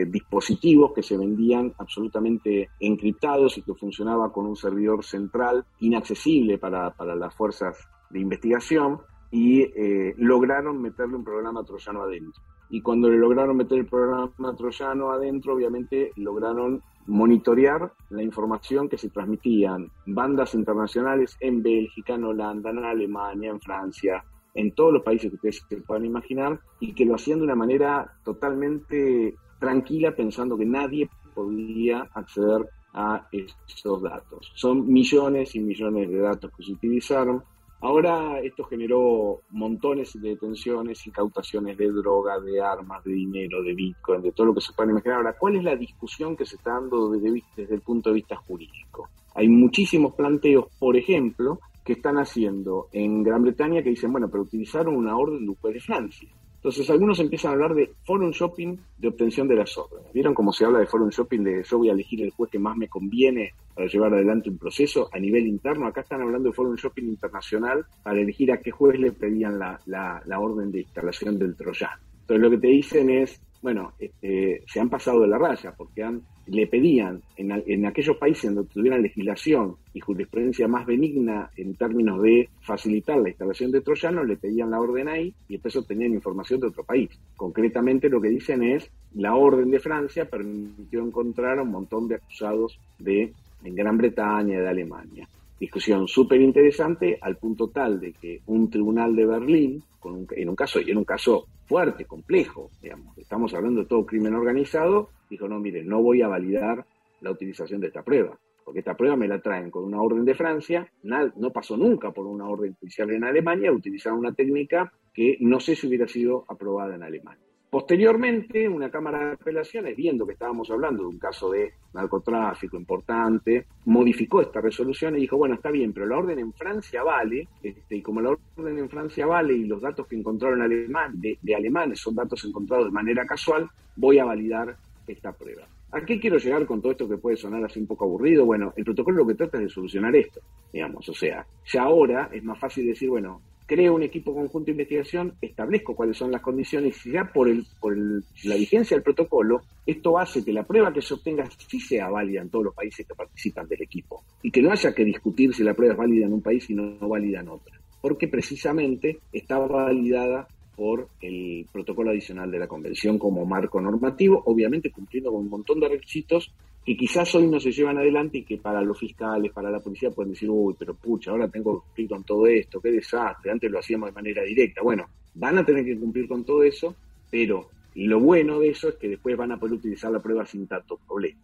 dispositivos que se vendían absolutamente encriptados y que funcionaba con un servidor central inaccesible para, las fuerzas de investigación y eh, lograron meterle un programa troyano adentro. Y cuando le lograron meter el programa troyano adentro, obviamente lograron monitorear la información que se transmitían bandas internacionales en Bélgica, en Holanda, en Alemania, en Francia, en todos los países que ustedes se puedan imaginar, y que lo hacían de una manera totalmente tranquila, pensando que nadie podía acceder a esos datos. Son millones y millones de datos que se utilizaron Ahora esto generó montones de detenciones, incautaciones de droga, de armas, de dinero, de Bitcoin, de todo lo que se puede imaginar. Ahora, ¿cuál es la discusión que se está dando desde, desde el punto de vista jurídico? Hay muchísimos planteos, por ejemplo, que están haciendo en Gran Bretaña que dicen, bueno, pero utilizaron una orden de de Francia. Entonces algunos empiezan a hablar de forum shopping de obtención de las órdenes. ¿Vieron cómo se habla de forum shopping de yo voy a elegir el juez que más me conviene para llevar adelante un proceso a nivel interno? Acá están hablando de forum shopping internacional para elegir a qué juez le pedían la, la orden de instalación del troyano. Entonces lo que te dicen es, bueno, este, se han pasado de la raya porque han, le pedían en, aquellos países donde tuvieran legislación y jurisprudencia más benigna en términos de facilitar la instalación de troyanos, le pedían la orden ahí y después obtenían información de otro país. Concretamente lo que dicen es, la orden de Francia permitió encontrar a un montón de acusados de en Gran Bretaña, de Alemania discusión súper interesante al punto tal de que un tribunal de Berlín, con en un caso, y en un caso fuerte, complejo, digamos, estamos hablando de todo crimen organizado, dijo, no, mire, no voy a validar la utilización de esta prueba, porque esta prueba me la traen con una orden de Francia, no pasó nunca por una orden judicial en Alemania, utilizaron una técnica que no sé si hubiera sido aprobada en Alemania. Posteriormente, una Cámara de Apelaciones, viendo que estábamos hablando de un caso de narcotráfico importante, modificó esta resolución y dijo, bueno, está bien, pero la orden en Francia vale, este, y como la orden en Francia vale y los datos que encontraron alemán, de, de alemanes son datos encontrados de manera casual, voy a validar esta prueba. ¿A qué quiero llegar con todo esto que puede sonar así un poco aburrido? Bueno, el protocolo lo que trata es de solucionar esto, digamos, o sea, ya ahora es más fácil decir, bueno, creo un equipo conjunto de investigación, establezco cuáles son las condiciones y ya por, el, por la vigencia del protocolo, esto hace que la prueba que se obtenga sí sea válida en todos los países que participan del equipo. Y que no haya que discutir si la prueba es válida en un país y no, no válida en otro, porque precisamente está validada por el protocolo adicional de la Convención como marco normativo, obviamente cumpliendo con un montón de requisitos que quizás hoy no se llevan adelante y que para los fiscales, para la policía pueden decir, uy, pero pucha, ahora tengo que cumplir con todo esto, qué desastre, antes lo hacíamos de manera directa. Bueno, van a tener que cumplir con todo eso, pero lo bueno de eso es que después van a poder utilizar la prueba sin tanto problema.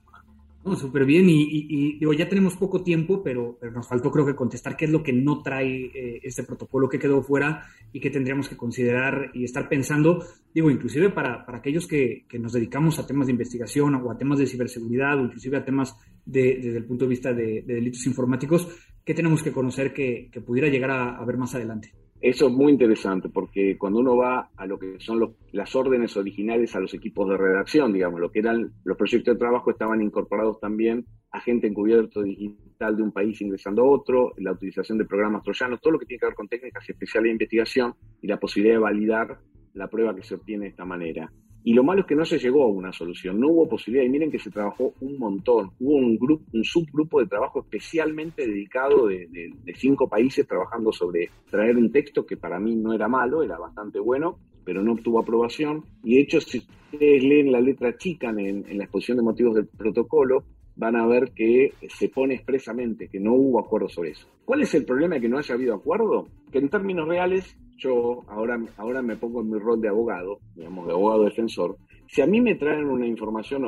No, súper bien. Y, digo, ya tenemos poco tiempo, pero, nos faltó creo que contestar qué es lo que no trae eh, este protocolo que quedó fuera y que tendríamos que considerar y estar pensando, digo, inclusive para, para aquellos que, que, nos dedicamos a temas de investigación o a temas de ciberseguridad o inclusive a temas de, desde el punto de vista de, delitos informáticos, ¿qué tenemos que conocer que, que pudiera llegar a, a ver más adelante? Eso es muy interesante porque cuando uno va a lo que son las órdenes originales a los equipos de redacción, digamos, lo que eran los proyectos de trabajo estaban incorporados también agente encubierto digital de un país ingresando a otro, la utilización de programas troyanos, todo lo que tiene que ver con técnicas especiales de investigación y la posibilidad de validar la prueba que se obtiene de esta manera. Y lo malo es que no se llegó a una solución, no hubo posibilidad. Y miren que se trabajó un montón. Hubo un, grupo, un subgrupo de trabajo especialmente dedicado de, cinco países trabajando sobre traer un texto que para mí no era malo, era bastante bueno, pero no obtuvo aprobación. Y de hecho, si ustedes leen la letra chica en, en la exposición de motivos del protocolo, van a ver que se pone expresamente que no hubo acuerdo sobre eso. ¿Cuál es el problema de que no haya habido acuerdo? Que en términos reales yo ahora, ahora me pongo en mi rol de abogado, digamos, de abogado defensor, si a mí me traen una información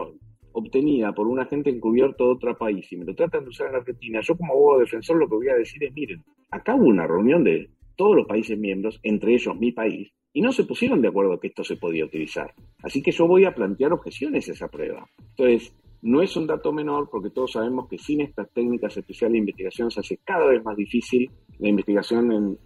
obtenida por un agente encubierto de otro país y me lo tratan de usar en Argentina, yo como abogado defensor lo que voy a decir es, miren, acá hubo una reunión de todos los países miembros, entre ellos mi país, y no se pusieron de acuerdo que esto se podía utilizar. Así que yo voy a plantear objeciones a esa prueba. Entonces, no es un dato menor porque todos sabemos que sin estas técnicas especiales de investigación se hace cada vez más difícil la investigación en,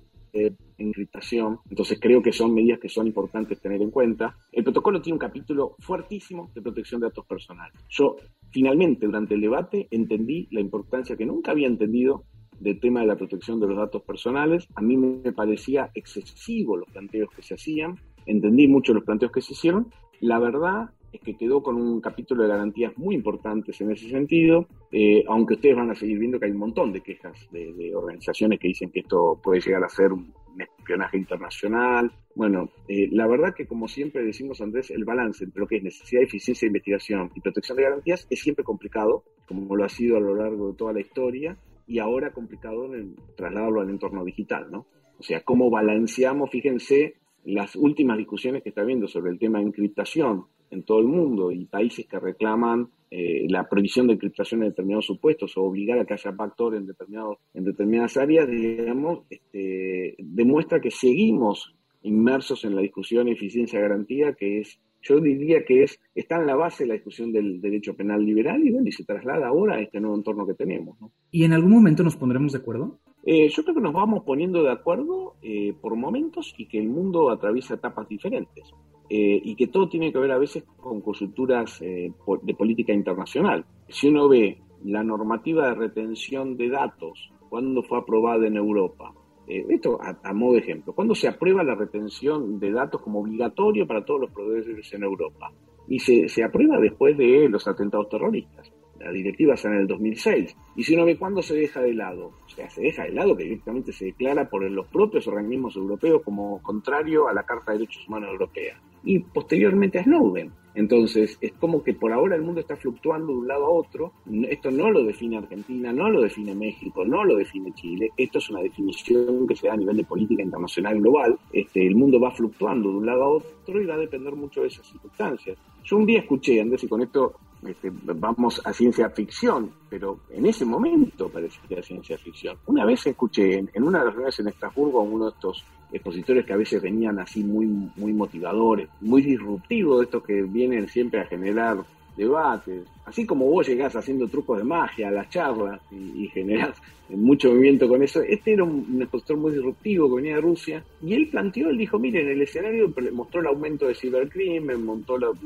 encriptación. Entonces creo que son medidas que son importantes tener en cuenta. El protocolo tiene un capítulo fuertísimo de protección de datos personales. Yo finalmente durante el debate entendí la importancia que nunca había entendido del tema de la protección de los datos personales. A mí me parecía excesivo los planteos que se hacían. Entendí mucho los planteos que se hicieron. La verdad que quedó con un capítulo de garantías muy importantes en ese sentido, eh, aunque ustedes van a seguir viendo que hay un montón de quejas de, organizaciones que dicen que esto puede llegar a ser un, espionaje internacional. Bueno, eh, la verdad que como siempre decimos, Andrés, el balance entre lo que es necesidad, eficiencia de investigación y protección de garantías es siempre complicado, como lo ha sido a lo largo de toda la historia, y ahora complicado en trasladarlo al entorno digital, ¿no? O sea, cómo balanceamos, fíjense, las últimas discusiones que está habiendo sobre el tema de encriptación en todo el mundo y países que reclaman eh, la prohibición de encriptación en determinados supuestos o obligar a que haya backdoor en, determinados, en determinadas áreas, digamos, este, demuestra que seguimos inmersos en la discusión eficiencia-garantía, que es, yo diría que es, está en la base de la discusión del derecho penal liberal y, bueno, y se traslada ahora a este nuevo entorno que tenemos. ¿Y en algún momento nos pondremos de acuerdo? Eh, yo creo que nos vamos poniendo de acuerdo eh, por momentos y que el mundo atraviesa etapas diferentes. Eh, y que todo tiene que ver a veces con consulturas de política internacional. Si uno ve la normativa de retención de datos, cuando fue aprobada en Europa, esto a, modo de ejemplo, cuando se aprueba la retención de datos como obligatorio para todos los proveedores en Europa, y se, se aprueba después de los atentados terroristas la directiva sale en el 2006. Y si uno ve cuándo se deja de lado, o sea, se deja de lado que directamente se declara por los propios organismos europeos como contrario a la Carta de Derechos Humanos Europea. Y posteriormente a Snowden. Entonces, es como que por ahora el mundo está fluctuando de un lado a otro. Esto no lo define Argentina, no lo define México, no lo define Chile. Esto es una definición que se da a nivel de política internacional global. Este, el mundo va fluctuando de un lado a otro y va a depender mucho de esas circunstancias. Yo un día escuché, Andrés, y con esto este, vamos a ciencia ficción, pero en ese momento parecía ciencia ficción. Una vez escuché en, una de las reuniones en Estrasburgo a uno de estos expositores que a veces venían así muy, muy motivadores, muy disruptivos, estos que vienen siempre a generar debates. Así como vos llegás haciendo trucos de magia a las charlas y, y generás mucho movimiento con eso, este era un, expositor muy disruptivo que venía de Rusia y él planteó, él dijo, miren, el escenario mostró el aumento de cibercrimen, mostró,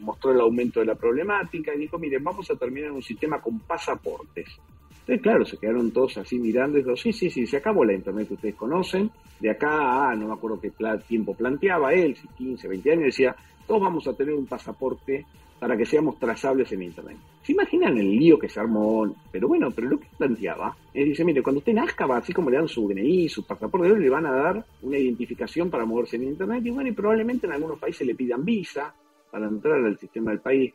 mostró el aumento de la problemática y dijo, miren, vamos a terminar un sistema con pasaportes. Entonces, claro, se quedaron todos así mirando y dijo, sí, sí, sí, se acabó la internet que ustedes conocen. De acá a, no me acuerdo qué tiempo planteaba él, 15, 20 años, decía, todos vamos a tener un pasaporte para que seamos trazables en Internet. ¿Se imaginan el lío que se armó? Pero bueno, pero lo que planteaba, él dice, mire, cuando usted nazca, va así como le dan su DNI, su pasaporte, le van a dar una identificación para moverse en Internet y bueno, y probablemente en algunos países le pidan visa para entrar al sistema del país.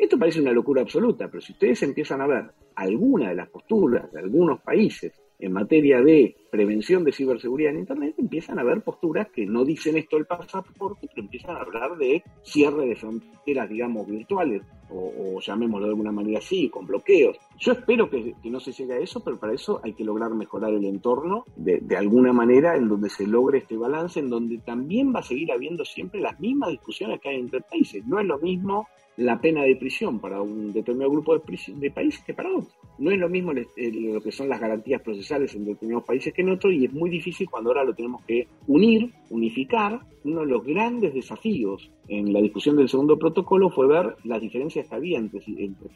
Esto parece una locura absoluta, pero si ustedes empiezan a ver alguna de las posturas de algunos países en materia de prevención de ciberseguridad en Internet, empiezan a haber posturas que no dicen esto el pasaporte, pero empiezan a hablar de cierre de fronteras, digamos, virtuales, o, llamémoslo de alguna manera así, con bloqueos. Yo espero que, no se llegue a eso, pero para eso hay que lograr mejorar el entorno de, alguna manera en donde se logre este balance, en donde también va a seguir habiendo siempre las mismas discusiones que hay entre países. No es lo mismo la pena de prisión para un determinado grupo de, países que para otros. No es lo mismo lo que son las garantías procesales en determinados países que en otros y es muy difícil cuando ahora lo tenemos que unir, unificar. Uno de los grandes desafíos en la discusión del segundo protocolo fue ver las diferencias que había entre,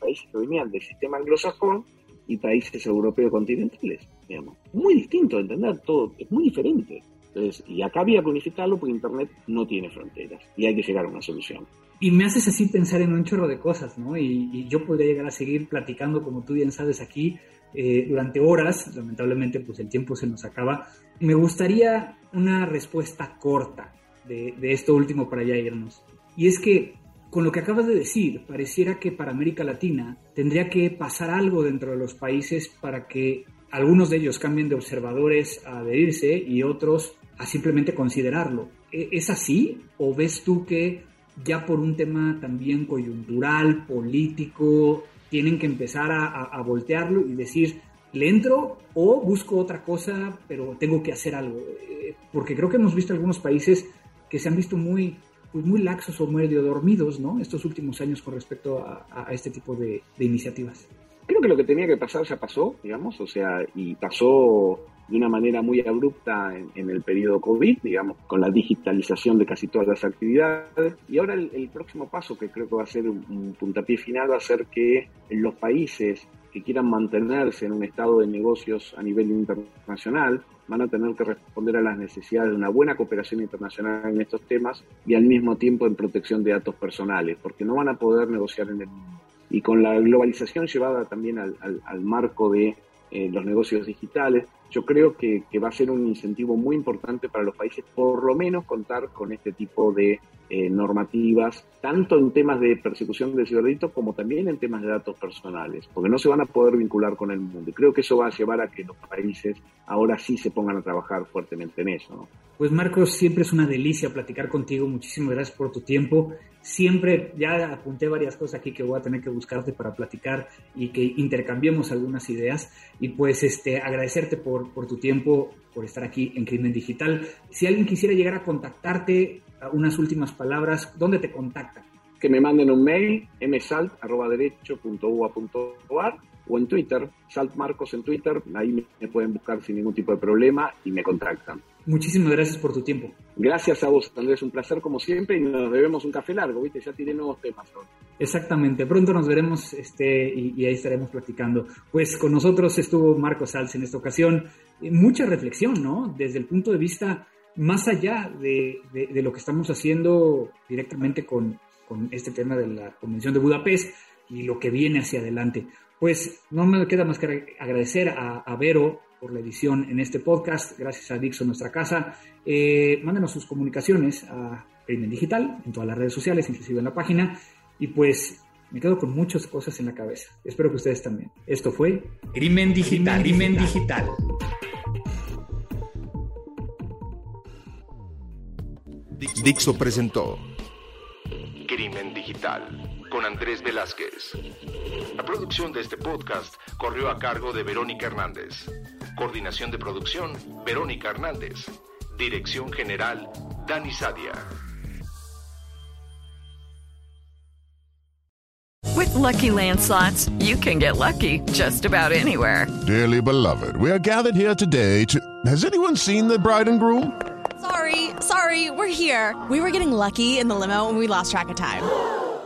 países que venían del sistema anglosajón y países europeos continentales, digamos. Muy distinto, entender todo, es muy diferente. Entonces, y acá había que unificarlo porque Internet no tiene fronteras y hay que llegar a una solución y me haces así pensar en un chorro de cosas, ¿no? Y, yo podría llegar a seguir platicando, como tú bien sabes, aquí eh, durante horas. Lamentablemente, pues el tiempo se nos acaba. Me gustaría una respuesta corta de, de esto último para ya irnos. Y es que, con lo que acabas de decir, pareciera que para América Latina tendría que pasar algo dentro de los países para que algunos de ellos cambien de observadores a adherirse y otros a simplemente considerarlo. ¿E-, ¿Es así? ¿O ves tú que ya por un tema también coyuntural, político, tienen que empezar a, voltearlo y decir, ¿le entro o busco otra cosa, pero tengo que hacer algo? Eh, porque creo que hemos visto algunos países que se han visto muy, pues muy laxos o medio dormidos, ¿no? Estos últimos años con respecto a, este tipo de, de iniciativas. Creo que lo que tenía que pasar ya pasó, digamos, o sea, y pasó de una manera muy abrupta en, el periodo COVID, digamos, con la digitalización de casi todas las actividades. Y ahora el, próximo paso, que creo que va a ser un, puntapié final, va a ser que los países que quieran mantenerse en un estado de negocios a nivel internacional van a tener que responder a las necesidades de una buena cooperación internacional en estos temas y al mismo tiempo en protección de datos personales, porque no van a poder negociar en el mundo. Y con la globalización llevada también al, al marco de eh, los negocios digitales. Yo creo que, va a ser un incentivo muy importante para los países, por lo menos contar con este tipo de eh, normativas, tanto en temas de persecución de ciberdelito como también en temas de datos personales, porque no se van a poder vincular con el mundo. Y creo que eso va a llevar a que los países ahora sí se pongan a trabajar fuertemente en eso. Pues Marcos, siempre es una delicia platicar contigo. Muchísimas gracias por tu tiempo. Siempre, ya apunté varias cosas aquí que voy a tener que buscarte para platicar y que intercambiemos algunas ideas. Y pues este, agradecerte por, por tu tiempo, por estar aquí en Crimen Digital. Si alguien quisiera llegar a contactarte, unas últimas palabras, ¿dónde te contactan? Que me manden un mail, msalt.derecho.ua.ar o en Twitter, Salt Marcos en Twitter, ahí me pueden buscar sin ningún tipo de problema y me contactan. Muchísimas gracias por tu tiempo. Gracias a vos, Andrés, un placer como siempre y nos debemos un café largo, ¿viste? Ya tiré nuevos temas Exactamente, pronto nos veremos este, y, ahí estaremos platicando. Pues con nosotros estuvo Marcos Salz en esta ocasión. Eh, mucha reflexión, ¿no? Desde el punto de vista más allá de, de, lo que estamos haciendo directamente con, con este tema de la Convención de Budapest y lo que viene hacia adelante. Pues no me queda más que agradecer a, a Vero por la edición en este podcast. Gracias a Dixon, nuestra casa. Eh, mándenos sus comunicaciones a Crimen Digital en todas las redes sociales, inclusive en la página. Y pues me quedo con muchas cosas en la cabeza. Espero que ustedes también. Esto fue Crimen Digital. Crimen Digital. Dixo presentó Crimen Digital con Andrés Velázquez. La producción de este podcast corrió a cargo de Verónica Hernández. Coordinación de producción, Verónica Hernández. Dirección General, Dani Sadia. With lucky landslots, you can get lucky just about anywhere. Dearly beloved, we are gathered here today to. Has anyone seen the bride and groom? Sorry, sorry, we're here. We were getting lucky in the limo and we lost track of time.